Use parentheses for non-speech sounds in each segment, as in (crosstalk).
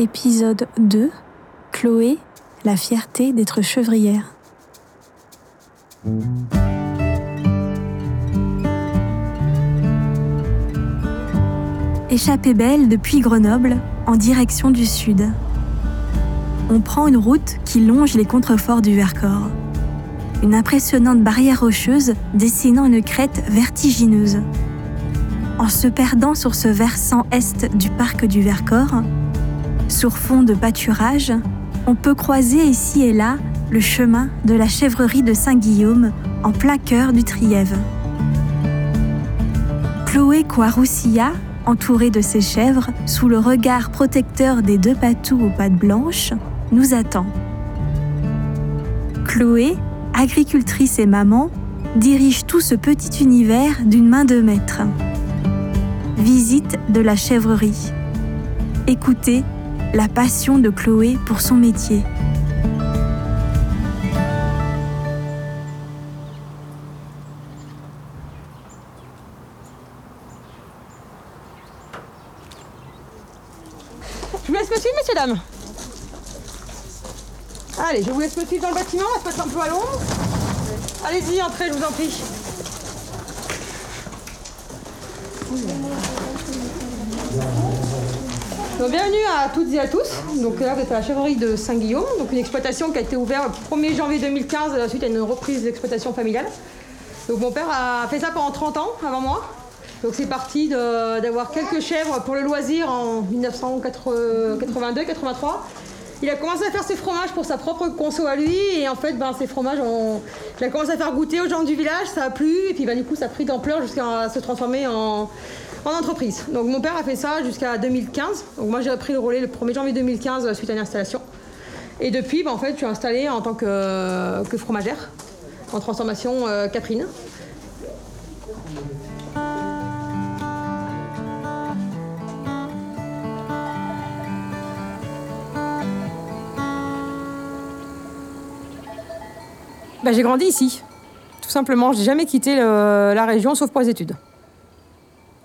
Épisode 2 Chloé, la fierté d'être chevrière. Échappée belle depuis Grenoble en direction du sud. On prend une route qui longe les contreforts du Vercors. Une impressionnante barrière rocheuse dessinant une crête vertigineuse. En se perdant sur ce versant est du parc du Vercors, sur fond de pâturage, on peut croiser ici et là le chemin de la chèvrerie de Saint-Guillaume en plein cœur du Trièves. Chloé Coiroussilla, entourée de ses chèvres, sous le regard protecteur des deux patous aux pattes blanches, nous attend. Chloé, agricultrice et maman, dirige tout ce petit univers d'une main de maître. Visite de la chèvrerie. Écoutez la passion de Chloé pour son métier. Je vous laisse me suivre, messieurs, dames. Allez, je vous laisse me suivre dans le bâtiment, on va se passer un peu à l'ombre. Allez-y, entrez, je vous en prie. Donc, bienvenue à toutes et à tous. Donc là, vous êtes à la chèvrerie de Saint-Guillaume, donc une exploitation qui a été ouverte le 1er janvier 2015 suite à une reprise d'exploitation familiale. Donc mon père a fait ça pendant 30 ans avant moi. Donc c'est parti d'avoir quelques chèvres pour le loisir en 1982-83. Il a commencé à faire ses fromages pour sa propre conso à lui et en fait ben, ces fromages on... il a commencé à faire goûter aux gens du village, ça a plu et puis ben, du coup ça a pris d'ampleur jusqu'à se transformer en, en entreprise. Donc mon père a fait ça jusqu'à 2015. Donc moi j'ai pris le relais le 1er janvier 2015 suite à une installation. Et depuis ben, en fait je suis installée en tant que, que fromagère en transformation euh, Catherine. Bah, j'ai grandi ici. Tout simplement, j'ai jamais quitté la région sauf pour les études.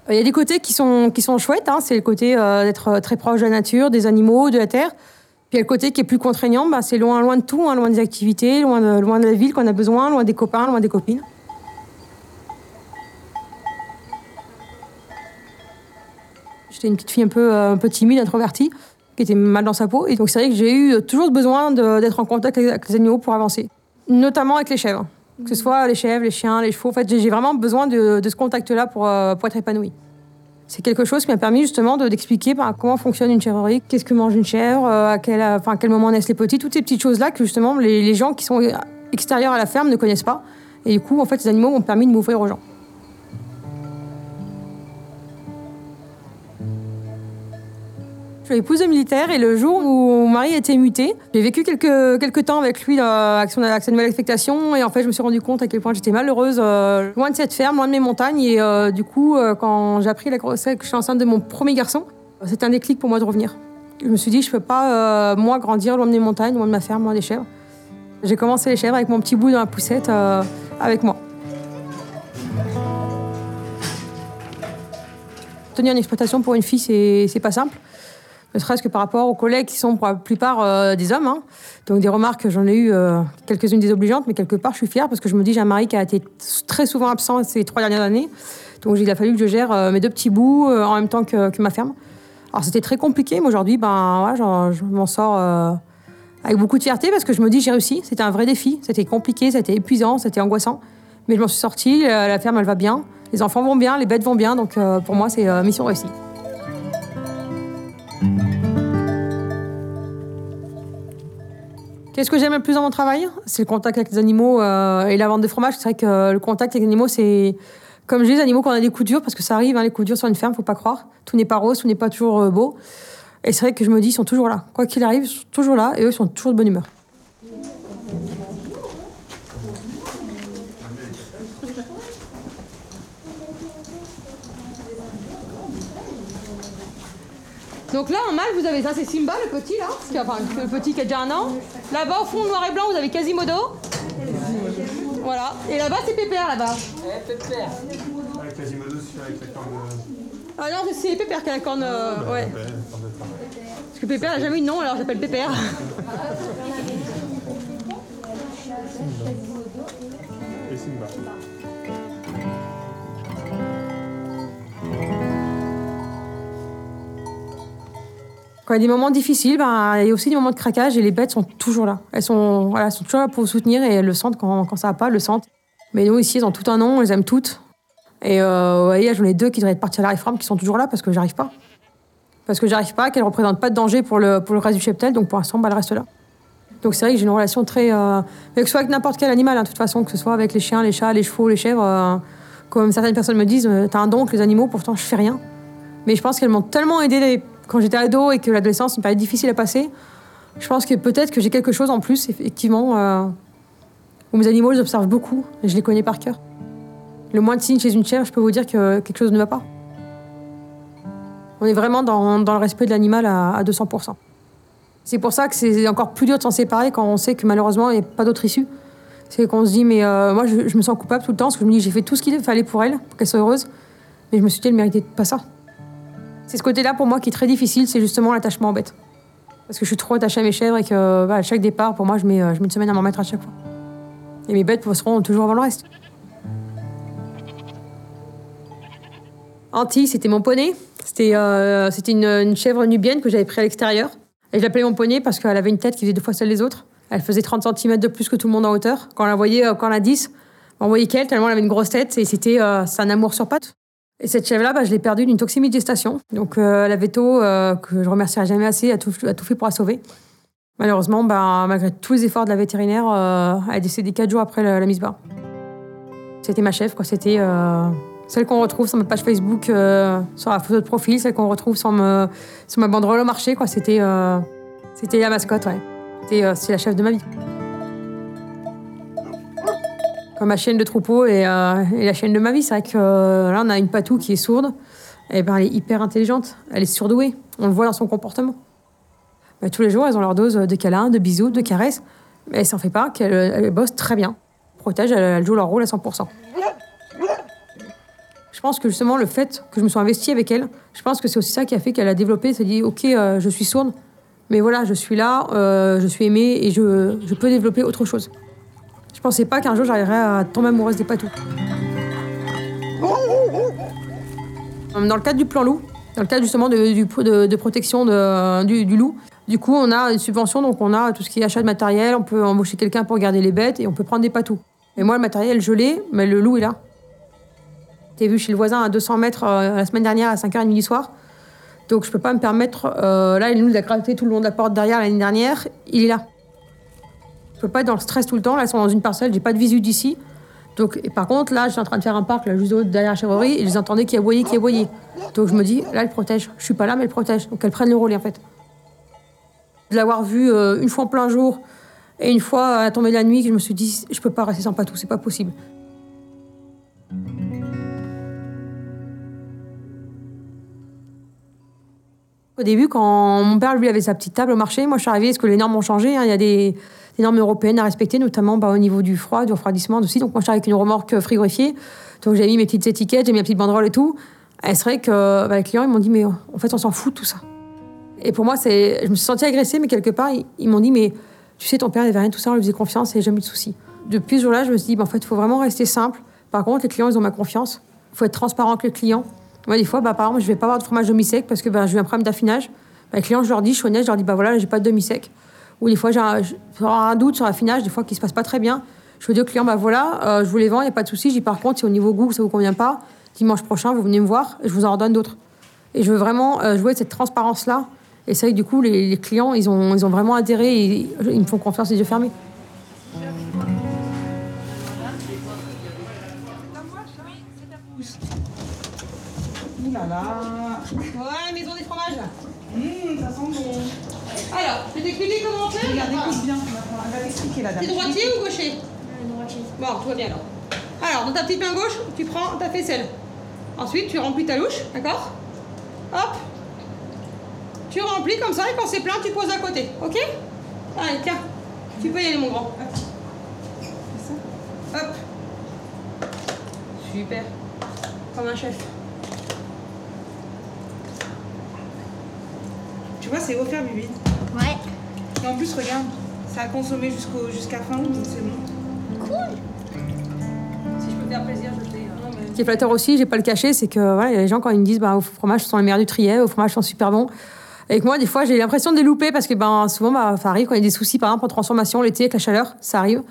Il y a des côtés qui sont, qui sont chouettes, hein. c'est le côté euh, d'être très proche de la nature, des animaux, de la terre. Puis il y a le côté qui est plus contraignant, bah, c'est loin, loin de tout, hein, loin des activités, loin de, loin de la ville qu'on a besoin, loin des copains, loin des copines. J'étais une petite fille un peu, euh, timide, introvertie, qui était mal dans sa peau. Et donc c'est vrai que j'ai eu toujours besoin d'être en contact avec les animaux pour avancer. Notamment avec les chèvres. Que ce soit les chèvres, les chiens, les chevaux. En fait, j'ai vraiment besoin de, ce contact-là pour, euh, pour être épanouie. C'est quelque chose qui m'a permis justement de- d'expliquer ben, comment fonctionne une chèvrerie, qu'est-ce que mange une chèvre, euh, à quel, enfin, à quel moment naissent les petits, toutes ces petites choses-là que justement les, gens qui sont extérieurs à la ferme ne connaissent pas. Et du coup, en fait, les animaux m'ont permis de m'ouvrir aux gens. Je suis épouse de militaire et le jour où mon mari a été muté, j'ai vécu quelques, quelques temps avec lui euh, avec, sa nouvelle affectation et en fait je me suis rendu compte à quel point j'étais malheureuse, euh, loin de cette ferme, loin de mes montagnes et euh, du coup euh, quand j'ai appris la grossesse, que je suis enceinte de mon premier garçon, c'était un déclic pour moi de revenir. Je me suis dit je peux pas moi grandir loin de mes montagnes, loin de ma ferme, loin des chèvres. J'ai commencé les chèvres avec mon petit bout dans la poussette avec moi. Tenir une exploitation pour une fille, c'est pas simple. Ne serait-ce que par rapport aux collègues qui sont pour la plupart euh, des hommes. hein. Donc des remarques, j'en ai eu euh, quelques-unes désobligeantes, mais quelque part, je suis fière parce que je me dis, j'ai un mari qui a été très souvent absent ces trois dernières années. Donc il a fallu que je gère euh, mes deux petits bouts en même temps que, ma ferme. Alors c'était très compliqué, mais aujourd'hui, ben, je m'en sors avec beaucoup de fierté parce que je me dis, j'ai réussi. C'était un vrai défi. C'était compliqué, c'était épuisant, c'était angoissant. Mais je m'en suis sortie, la, ferme, elle va bien. Les enfants vont bien, les bêtes vont bien. Donc pour moi, c'est mission réussie. Qu'est-ce que j'aime le plus dans mon travail? C'est le contact avec les animaux euh, et la vente de fromage. C'est vrai que le contact avec les animaux, c'est comme je dis, les animaux quand on a des coups durs, parce que ça arrive, hein, les coups durs sur une ferme, faut pas croire. Tout n'est pas rose, tout n'est pas toujours euh, beau. Et c'est vrai que je me dis, ils sont toujours là. Quoi qu'il arrive, ils sont toujours là et eux, ils sont toujours de bonne humeur. Donc là, en mal, vous avez ça, c'est Simba, le petit, là. qui a- Enfin, le petit qui a déjà un an. Là-bas, au fond, noir et blanc, vous avez Quasimodo. Voilà. Et là-bas, c'est Pépère, là-bas. Avec Quasimodo, celui avec la corne de. Ah non, c'est Pépère qui a la corne. euh, ouais. Ouais, la corne de pain. Parce que Pépère n'a jamais eu de nom, alors j'appelle Pépère. Et Simba. Quand il y a des moments difficiles, ben, il y a aussi des moments de craquage et les bêtes sont toujours là. Elles sont, voilà, sont toujours là pour soutenir et elles le sentent quand, quand ça va pas, elles le sentent. Mais nous, ici, elles ont tout un nom, on les aime toutes. Et euh, vous voyez, j'en ai deux qui devraient être partis à la réforme qui sont toujours là parce que j'arrive pas. Parce que j'arrive pas, qu'elles représentent pas de danger pour le, pour le reste du cheptel, donc pour l'instant, bah, elles restent là. Donc c'est vrai que j'ai une relation très. Euh, mais que ce soit avec n'importe quel animal, hein, de toute façon, que ce soit avec les chiens, les chats, les chevaux, les chèvres. euh, comme certaines personnes me disent, euh, t'as un don avec les animaux, pourtant je fais rien. Mais je pense qu'elles m'ont tellement aidé quand j'étais ado et que l'adolescence, une période difficile à passer. Je pense que peut-être que j'ai quelque chose en plus, effectivement, euh, où mes animaux, je les observe beaucoup et je les connais par cœur. Le moins de signes chez une chèvre, je peux vous dire que quelque chose ne va pas. On est vraiment dans, dans le respect de l'animal à, à 200%. C'est pour ça que c'est encore plus dur de s'en séparer quand on sait que malheureusement, il n'y a pas d'autre issue. C'est qu'on se dit, mais euh, moi, je, je me sens coupable tout le temps parce que je me dis, j'ai fait tout ce qu'il fallait pour elle, pour qu'elle soit heureuse. Mais je me suis dit, elle méritait pas ça. C'est ce côté-là pour moi qui est très difficile, c'est justement l'attachement aux bêtes. Parce que je suis trop attachée à mes chèvres et que bah, à chaque départ, pour moi, je mets, euh, je mets une semaine à m'en mettre à chaque fois. Et mes bêtes seront toujours avant le reste. Anti, c'était mon poney. C'était euh, une, chèvre nubienne que j'avais pris à l'extérieur. Et je l'appelais mon poney parce qu'elle avait une tête qui faisait deux fois celle des autres. Elle faisait 30 cm de plus que tout le monde en hauteur. Quand on la voyait, euh, quand on la 10, on voyait qu'elle, tellement elle avait une grosse tête. Et c'était euh, un amour sur pattes. Et cette chèvre-là, bah, je l'ai perdue d'une toxémie de gestation. Donc euh, la veto, euh, que je remercierai jamais assez, a tout, fait pour la sauver. Malheureusement, bah, malgré tous les efforts de la vétérinaire, euh, elle est décédée quatre jours après la, mise bas. C'était ma chef, quoi. C'était celle qu'on retrouve sur ma page Facebook, sur la photo de profil, celle qu'on retrouve sur, me- sur ma banderole au marché, quoi. C'était c'était la mascotte, ouais. C'était la chef de ma vie. Ma chienne de troupeau et, euh, et la chienne de ma vie, c'est vrai que euh, là, on a une patou qui est sourde. Et ben, elle est hyper intelligente. Elle est surdouée. On le voit dans son comportement. Ben, tous les jours, elles ont leur dose de câlins, de bisous, de caresses. Mais elle s'en fait pas, qu'elle elle bosse très bien. Protège, elle, elle joue leur rôle à 100%. Je pense que justement, le fait que je me sois investie avec elle, je pense que c'est aussi ça qui a fait qu'elle a développé, s'est dit, OK, euh, je suis sourde, mais voilà, je suis là, je suis aimée et je peux développer autre chose. Je pensais pas qu'un jour j'arriverais à tomber amoureuse des patous. Dans le cadre du plan loup, dans le cadre justement de, du- protection du, loup, du coup, on a une subvention, donc on a tout ce qui est achat de matériel, on peut embaucher quelqu'un pour garder les bêtes et on peut prendre des patous. Et moi, le matériel, je l'ai, mais le loup est là. T'es vu chez le voisin à 200 mètres euh, la semaine dernière à 5h30 du soir. Donc je peux pas me permettre. euh, là, il a gravité tout le long de la porte derrière l'année dernière, il est là. Peux pas être dans le stress tout le temps. Là, elles sont dans une parcelle, j'ai pas de visu d'ici. Donc, par contre, là, je suis en train de faire un parc là, juste derrière la chèvrerie et je les entendais qui aboyaient, qui aboyaient. Donc je me dis, là, elle protège. Je suis pas là, mais elle protège. Donc elles prennent le relais en fait. De l'avoir vue euh, une fois en plein jour et une fois à de la nuit, je me suis dit, je peux pas rester sans patou, c'est pas possible. Au début, quand mon père, lui, avait sa petite table au marché, moi, je suis arrivée, parce que les normes ont changé. hein, Il y a des, des normes européennes à respecter, notamment bah, au niveau du froid, du refroidissement aussi. Donc, moi, je suis avec une remorque frigorifiée. Donc, j'ai mis mes petites étiquettes, j'ai mis ma petite banderole et tout. Et c'est vrai que bah, les clients, ils m'ont dit, mais en fait, on s'en fout de tout ça. Et pour moi, c'est, je me suis sentie agressée, mais quelque part, ils, m'ont dit, mais tu sais, ton père, il avait rien tout ça, on lui faisait confiance et jamais de soucis. Depuis ce jour-là, je me suis dit, bah, en fait, il faut vraiment rester simple. Par contre, les clients, ils ont ma confiance. Il faut être transparent avec les clients. Moi, des fois, bah, par exemple, je vais pas avoir de fromage demi-sec parce que bah, j'ai eu un problème d'affinage. Bah, les clients, je leur dis, je suis honnête, je leur dis, bah voilà, j'ai pas de demi-sec. Ou des fois, j'ai un, j'ai un doute sur l'affinage, des fois, qui se passe pas très bien. Je dis au client, bah voilà, euh, je vous les vends, il n'y a pas de souci. Je dis, par contre, si au niveau goût, ça vous convient pas, dimanche prochain, vous venez me voir et je vous en redonne d'autres. Et je veux vraiment euh, jouer cette transparence-là. Et c'est vrai que du coup, les, les clients, ils ont, ils ont vraiment adhéré et ils me font confiance les yeux fermés. Ouh là là. Ouais, maison des fromages, là. Hum, ça sent bon. Alors, t'expliquer comment on fait Regarde, écoute bien. Elle va t'expliquer la dame. T'es droitier ou gaucher Bon, tout va bien alors. Alors, dans ta petite main gauche, tu prends ta faisselle. Ensuite, tu remplis ta louche, d'accord Hop Tu remplis comme ça et quand c'est plein, tu poses à côté, ok Allez, tiens, tu peux y aller, mon grand. Ça Hop Super. Comme un chef. Tu vois, c'est offert, Bibi. Ouais. Et en plus, regarde, ça a consommé jusqu'au jusqu'à fin août, donc c'est bon. Cool. Si je peux faire plaisir, je le fais. Ce qui est flatteur aussi, j'ai pas le cacher, c'est que voilà, il y a des gens quand ils me disent bah, vos fromages sont les meilleurs du trier, vos fromages sont super bons. Et que moi, des fois, j'ai l'impression de les louper parce que ben, souvent, bah, ça arrive quand il y a des soucis, par exemple, en transformation, l'été, avec la chaleur, ça arrive.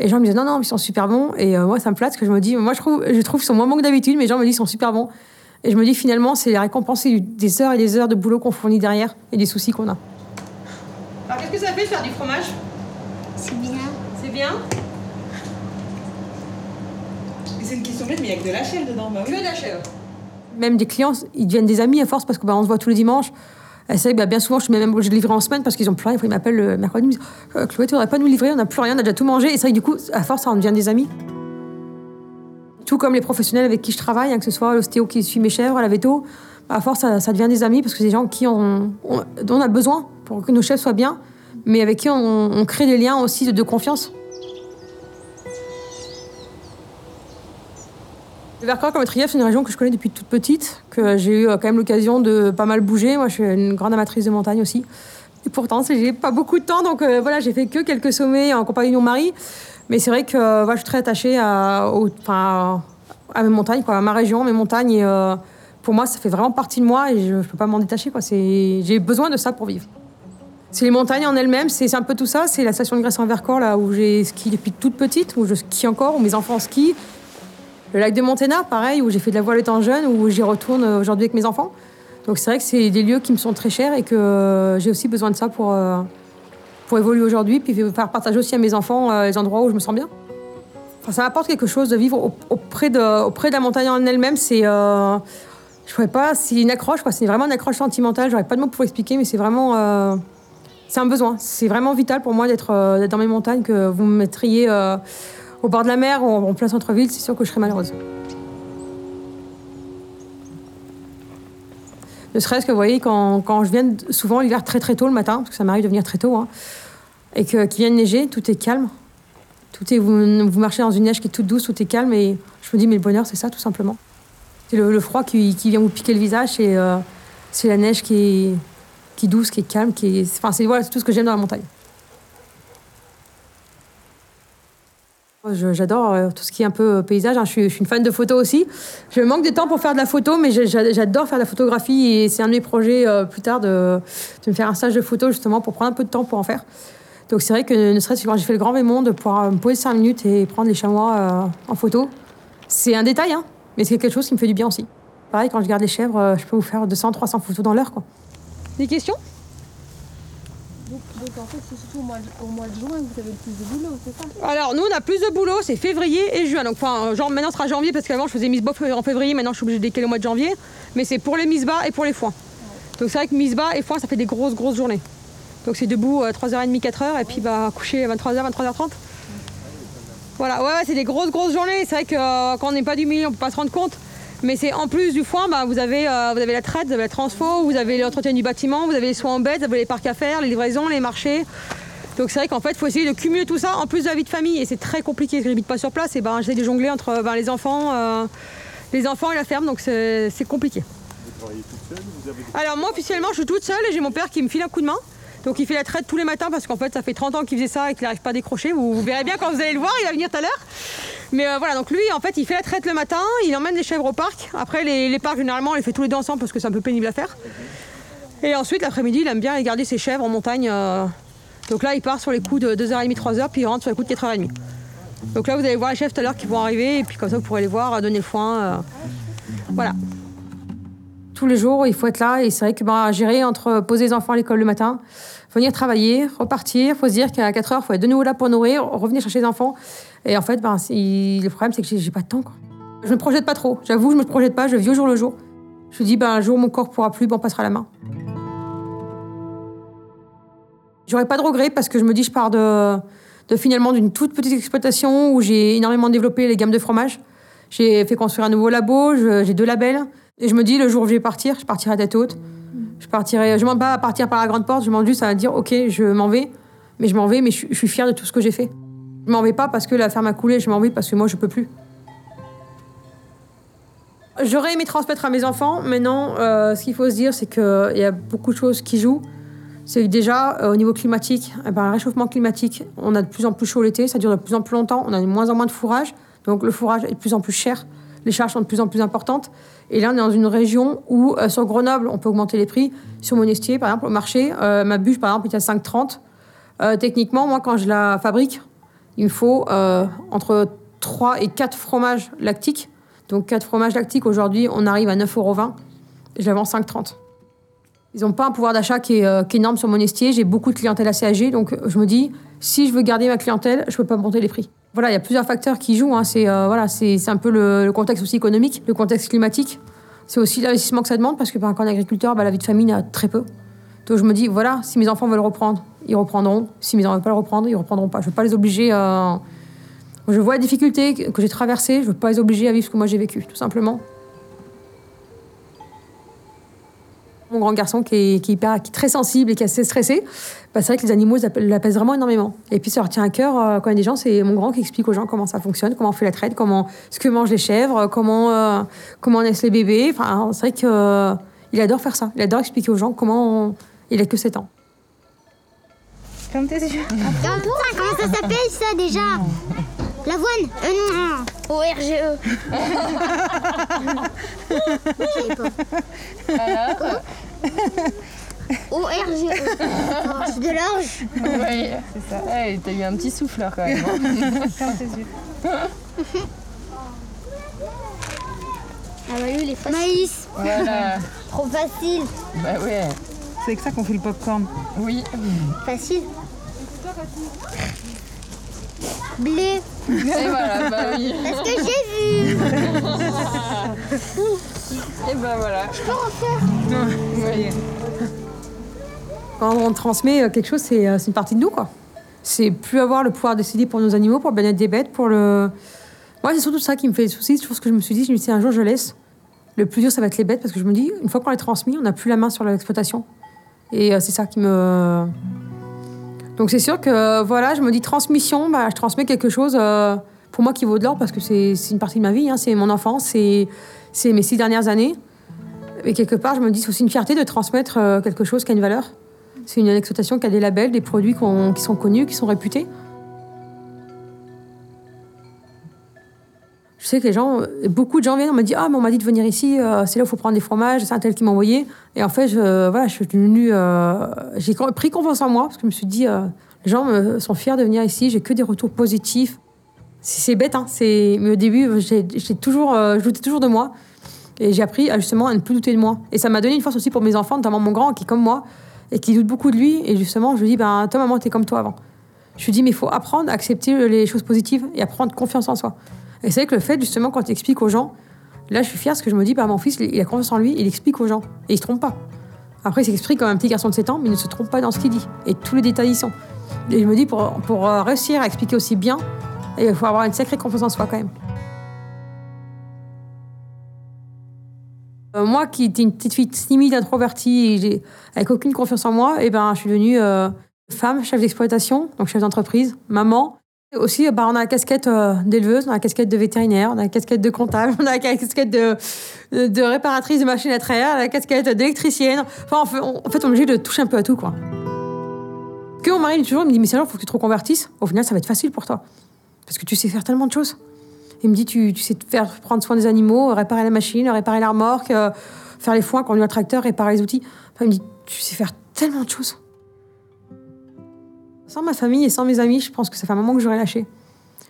Et les gens me disent non, non, ils sont super bons. Et euh, moi, ça me flatte parce que je me dis, moi, je trouve, je trouve qu'ils sont moins bons que d'habitude, mais les gens me disent qu'ils sont super bons. Et je me dis finalement, c'est la récompense des heures et des heures de boulot qu'on fournit derrière et des soucis qu'on a. Alors, qu'est-ce que ça fait de faire du fromage C'est bien. C'est bien Et c'est une question bête, mais il y a que de la chèvre dedans. Bah oui. de la chèvre. Même des clients, ils deviennent des amis à force parce qu'on on se voit tous les dimanches. Et c'est vrai que bah, bien souvent, je suis même obligée de livrer en semaine parce qu'ils ont plus rien. Ils m'appellent le mercredi, ils me disent Euh, Chloé, tu voudrais pas nous livrer? On n'a plus rien, on a déjà tout mangé. Et c'est vrai que du coup, à force, ça en devient des amis. Tout comme les professionnels avec qui je travaille, hein, que ce soit l'ostéo qui suit mes chèvres, la veto, à force, ça, ça devient des amis parce que c'est des gens qui on, on- dont on a besoin que nos chefs soient bien, mais avec qui on, crée des liens aussi de, de confiance. Vercors, comme Trièvre, c'est une région que je connais depuis toute petite, que j'ai eu euh, quand même l'occasion de pas mal bouger. Moi, je suis une grande amatrice de montagne aussi. Et pourtant, j'ai pas beaucoup de temps, donc euh, voilà, j'ai fait que quelques sommets en compagnie de mon mari. Mais c'est vrai que euh, voilà, je suis très attachée à, mes montagnes, à ma région, mes montagnes. Pour moi, ça fait vraiment partie de moi et je ne peux pas m'en détacher. J'ai besoin de ça pour vivre. C'est les montagnes en elles-mêmes, c'est un peu tout ça. C'est la station de Grèce en Vercors, là où j'ai ski depuis toute petite, où je skie encore, où mes enfants skient. Le lac de Monténard, pareil, où j'ai fait de la voile étant jeune, où j'y retourne aujourd'hui avec mes enfants. Donc c'est vrai que c'est des lieux qui me sont très chers et que euh, j'ai aussi besoin de ça pour, euh, pour évoluer aujourd'hui, puis faire partager aussi à mes enfants euh, les endroits où je me sens bien. Enfin, ça m'apporte quelque chose de vivre au- auprès de, auprès de la montagne en elle-même. C'est, euh, je pourrais pas, c'est une accroche, quoi. C'est vraiment une accroche sentimentale. J'aurais pas de mots pour expliquer, mais c'est vraiment, euh, c'est un besoin. C'est vraiment vital pour moi d'être euh, dans mes montagnes. Que vous me mettriez euh, au bord de la mer ou en, plein centre-ville, c'est sûr que je serais malheureuse. Ne serait-ce que, vous voyez, quand, quand je viens souvent l'hiver très très tôt le matin, parce que ça m'arrive de venir très tôt, hein, et qu'il vient de neiger, tout est calme. Tout est, vous, vous marchez dans une neige qui est toute douce, tout est calme, et je me dis, mais le bonheur, c'est ça, tout simplement. C'est le, le froid qui, qui vient vous piquer le visage, et euh, c'est la neige qui est, qui douce, qui est calme, qui est, enfin, c'est voilà, tout ce que j'aime dans la montagne. J'adore euh, tout ce qui est un peu euh, paysage. hein. Je, suis, une fan de photos aussi. Je manque de temps pour faire de la photo, mais j'adore faire de la photographie et c'est un de mes projets euh, plus tard de, de me faire un stage de photo justement pour prendre un peu de temps pour en faire. Donc c'est vrai que ne serait-ce que quand j'ai fait le Grand Vémont, de pouvoir me poser 5 minutes et prendre les chamois en photo, c'est un détail, hein, mais c'est quelque chose qui me fait du bien aussi. Pareil, quand je garde les chèvres, je peux vous faire 200, 300 photos dans l'heure. quoi. Des questions? Donc, donc en fait, c'est surtout au mois, de, au mois de juin que vous avez le plus de boulot, c'est ça? Alors nous on a plus de boulot, c'est février et juin. Donc enfin, genre maintenant ce sera janvier parce qu'avant je faisais Miss Bof en février, maintenant je suis obligée de décaler au mois de janvier. Mais c'est pour les Miss Bas et pour les foins. Donc c'est vrai que Miss Bas et foins ça fait des grosses grosses journées. Donc c'est debout euh, 3h30, 4h et puis bah coucher à 23h, 23h30. Voilà, ouais, c'est des grosses grosses journées. C'est vrai que euh, quand on n'est pas du milieu on peut pas se rendre compte. Mais c'est en plus du foin, bah, vous, avez, euh, vous avez la traite, vous avez la transfo, vous avez l'entretien du bâtiment, vous avez les soins en bête, vous avez les parcs à faire, les livraisons, les marchés. Donc c'est vrai qu'en fait, il faut essayer de cumuler tout ça en plus de la vie de famille. Et c'est très compliqué, parce que j'habite pas sur place. Et ben, j'essaie de jongler entre ben, les, enfants, euh, les enfants et la ferme, donc c'est c'est compliqué. Vous travaillez toute seule Vous avez Alors moi, officiellement, je suis toute seule et j'ai mon père qui me file un coup de main. Donc il fait la traite tous les matins parce qu'en fait, ça fait 30 ans qu'il faisait ça et qu'il n'arrive pas à décrocher. Vous, verrez bien quand vous allez le voir, il va venir tout à l'heure. Mais euh, voilà, donc lui, en fait, il fait la traite le matin, il emmène les chèvres au parc. Après, les, parcs, généralement, on les fait tous les deux ensemble parce que c'est un peu pénible à faire. Et ensuite, l'après-midi, il aime bien garder ses chèvres en montagne. euh. Donc là, il part sur les coups de 2h30, 3h, puis il rentre sur les coups de 4h30. Donc là, vous allez voir les chèvres tout à l'heure qui vont arriver, et puis comme ça, vous pourrez les voir, euh, donner le foin. Voilà. Tous les jours, il faut être là, et c'est vrai que bah, gérer entre poser les enfants à l'école le matin, venir travailler, repartir, faut se dire qu'à 4 heures, il faut être de nouveau là pour nourrir, revenir chercher les enfants. Et en fait, ben, le problème, c'est que j'ai pas de temps. Quoi. Je me projette pas trop. J'avoue, je me projette pas, je vis au jour le jour. Je me dis, ben, un jour, mon corps pourra plus, ben, on passera la main. J'aurais pas de regrets parce que je me dis, je pars de, finalement d'une toute petite exploitation où j'ai énormément développé les gammes de fromage. J'ai fait construire un nouveau labo, j'ai deux labels. Et je me dis, le jour où je vais partir, je partirai tête haute. Je partirai, je demande pas à partir par la grande porte, je demande juste à dire, ok, je m'en vais. Mais je m'en vais, mais je, suis- fière de tout ce que j'ai fait. Je m'en vais pas parce que la ferme a coulé, je m'en vais parce que moi, je peux plus. J'aurais aimé transmettre à mes enfants, mais non, euh, ce qu'il faut se dire, c'est qu'il y a beaucoup de choses qui jouent. C'est déjà, euh, au niveau climatique, eh ben, le réchauffement climatique, on a de plus en plus chaud l'été, ça dure de plus en plus longtemps, on a de moins en moins de fourrage, donc le fourrage est de plus en plus cher, les charges sont de plus en plus importantes. Et là, on est dans une région où, euh, sur Grenoble, on peut augmenter les prix. Sur Monestier, par exemple, au marché, euh, ma bûche, par exemple, est à 5,30. Euh, techniquement, moi, quand je la fabrique, il me faut entre 3 et 4 fromages lactiques. Donc 4 fromages lactiques, aujourd'hui, on arrive à 9,20 euros. Je la vends 5,30. Ils n'ont pas un pouvoir d'achat qui, qui est énorme sur Monestier. J'ai beaucoup de clientèle assez âgée, donc je me dis, si je veux garder ma clientèle, je ne peux pas monter les prix. Voilà, il y a plusieurs facteurs qui jouent. hein. C'est euh, voilà, c'est un peu le, contexte aussi économique, le contexte climatique. C'est aussi l'investissement que ça demande, parce que ben, quand on est agriculteur, ben, la vie de famille, a très peu. Donc je me dis, voilà, si mes enfants veulent reprendre, ils reprendront. Si mes enfants ne veulent pas le reprendre, ils reprendront pas. Je ne veux pas les obliger à... Je vois la difficulté que j'ai traversée, je ne veux pas les obliger à vivre ce que moi j'ai vécu, tout simplement. Mon grand garçon qui est, qui est hyper- qui est très sensible et qui est assez stressé, bah, c'est vrai que les animaux l'apaisent vraiment énormément. Et puis ça leur tient à cœur euh, quand il y a des gens, c'est mon grand qui explique aux gens comment ça fonctionne, comment on fait la traite, comment, ce que mangent les chèvres, comment, euh, comment on laisse les bébés. Enfin, c'est vrai qu'il adore faire ça. Il adore expliquer aux gens comment on- il a que 7 ans. Ferme tes yeux. Comment ça s'appelle ça déjà? L'avoine euh, non. ORGE. ORGE. Oh, c'est de l'orge. Oui, c'est ça. Eh, t'as eu un petit souffleur quand même. hein. Ah bah lui, il est facile. Maïs. voilà. Trop facile. Bah ouais. C'est avec ça qu'on fait le popcorn. Oui. Facile. Blé. Et voilà, bah oui. Parce que j'ai vu. (laughs) Et bah voilà. Je peux refaire. Oui. Quand on transmet euh, quelque chose, c'est euh, c'est une partie de nous, quoi. C'est plus avoir le pouvoir de décider pour nos animaux, pour le bien-être des bêtes, pour le. Moi, c'est surtout ça qui me fait souci. C'est toujours ce que je me suis dit. Je me suis dit, un jour, je laisse. Le plus dur, ça va être les bêtes, parce que je me dis, une fois qu'on les transmis, on n'a plus la main sur l'exploitation. Et euh, c'est ça qui me. Donc, c'est sûr que, voilà, je me dis, transmission, bah, je transmets quelque chose euh, pour moi qui vaut de l'or, parce que c'est une partie de ma vie, hein, c'est mon enfance, c'est mes six dernières années. Et quelque part, je me dis, c'est aussi une fierté de transmettre euh, quelque chose qui a une valeur. C'est une exploitation qui a des labels, des produits qui sont connus, qui sont réputés. Je sais que les gens, euh, beaucoup de gens viennent, on m'a dit Ah, mais on m'a dit de venir ici, euh, c'est là où il faut prendre des fromages, c'est un tel qui m'a envoyé. Et en fait, je, voilà, suis devenue. euh, j'ai pris confiance en moi, parce que je me suis dit euh, Les gens me- sont fiers de venir ici, j'ai que des retours positifs. C'est bête, hein, mais au début, j'ai toujours, je doutais toujours de moi. Et j'ai appris justement à ne plus douter de moi. Et ça m'a donné une force aussi pour mes enfants, notamment mon grand qui est comme moi et qui doute beaucoup de lui. Et justement, je lui dis, ben, toi, maman, t'es comme toi avant. Je lui dis, mais il faut apprendre à accepter les choses positives et à prendre confiance en soi. Et c'est vrai que le fait, justement, quand tu expliques aux gens, là, je suis fière parce que je me dis, bah, mon fils, il a confiance en lui, il explique aux gens. Et il se trompe pas. Après, il s'exprime comme un petit garçon de 7 ans, mais il ne se trompe pas dans ce qu'il dit. Et tous les détails y sont. Et je me dis, pour, euh, réussir à expliquer aussi bien, il faut avoir une sacrée confiance en soi quand même. Euh, moi qui étais une petite fille timide, introvertie, avec aucune confiance en moi, et ben, je suis devenue euh, femme, chef d'exploitation, donc chef d'entreprise, maman. Aussi, euh, bah, on a la casquette euh, d'éleveuse, on a la casquette de vétérinaire, on a la casquette de comptable, (laughs) on a la casquette de, de réparatrice de machines à traire, la casquette d'électricienne. Enfin, en fait, on, on est obligé de toucher un peu à tout, quoi. Que mon mari, toujours, il me dit, mais alors, faut que tu te reconvertisses. Au final, ça va être facile pour toi. Parce que tu sais faire tellement de choses. Il me dit, tu, sais faire prendre soin des animaux, réparer la machine, réparer la remorque, euh, faire les foins, conduire le tracteur, réparer les outils. Enfin, il me dit, tu sais faire tellement de choses. Sans ma famille et sans mes amis, je pense que ça fait un moment que j'aurais lâché.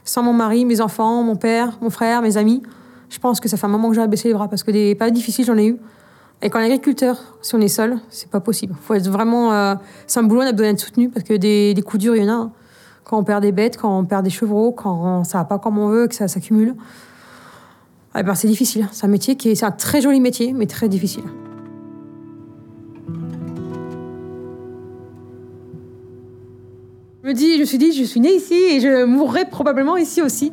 Sans mon mari, mes enfants, mon père, mon frère, mes amis, je pense que ça fait un moment que j'aurais baissé les bras parce que des périodes difficiles, j'en ai eu. Et quand on est agriculteur, si on est seul, c'est pas possible. Faut être vraiment. euh, c'est un boulot, on a besoin d'être soutenu parce que des, des coups durs, il y en a. hein. Quand on perd des bêtes, quand on perd des chevreaux, quand ça va pas comme on veut, que ça s'accumule. Eh ben, c'est difficile. C'est un métier qui est, c'est un très joli métier, mais très difficile. Je me suis dit, je suis née ici et je mourrai probablement ici aussi.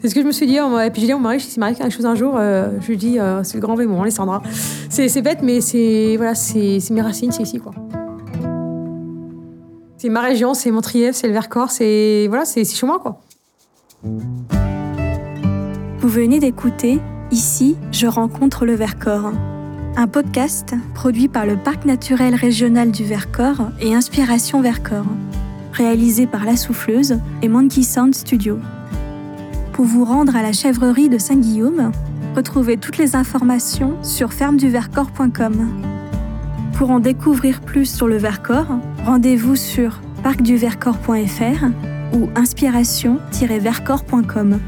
C'est ce que je me suis dit. m'a- Et puis j'ai dit à mon mari, s'il m'arrive quelque chose un jour, euh, je lui dis, euh, c'est le grand Vémont, Alessandra. C'est bête, mais c'est voilà, c'est mes racines, c'est ici quoi. C'est ma région, c'est mon trièvre, c'est le Vercors, c'est voilà, c'est chez moi quoi. Vous venez d'écouter Ici, je rencontre le Vercors. Un podcast produit par le Parc naturel régional du Vercors et Inspiration Vercors, réalisé par La Souffleuse et Monkey Sound Studio. Pour vous rendre à la chèvrerie de Saint-Guillaume, retrouvez toutes les informations sur fermeduvercors.com. Pour en découvrir plus sur le Vercors, rendez-vous sur parcduvercors.fr ou inspiration-vercors.com.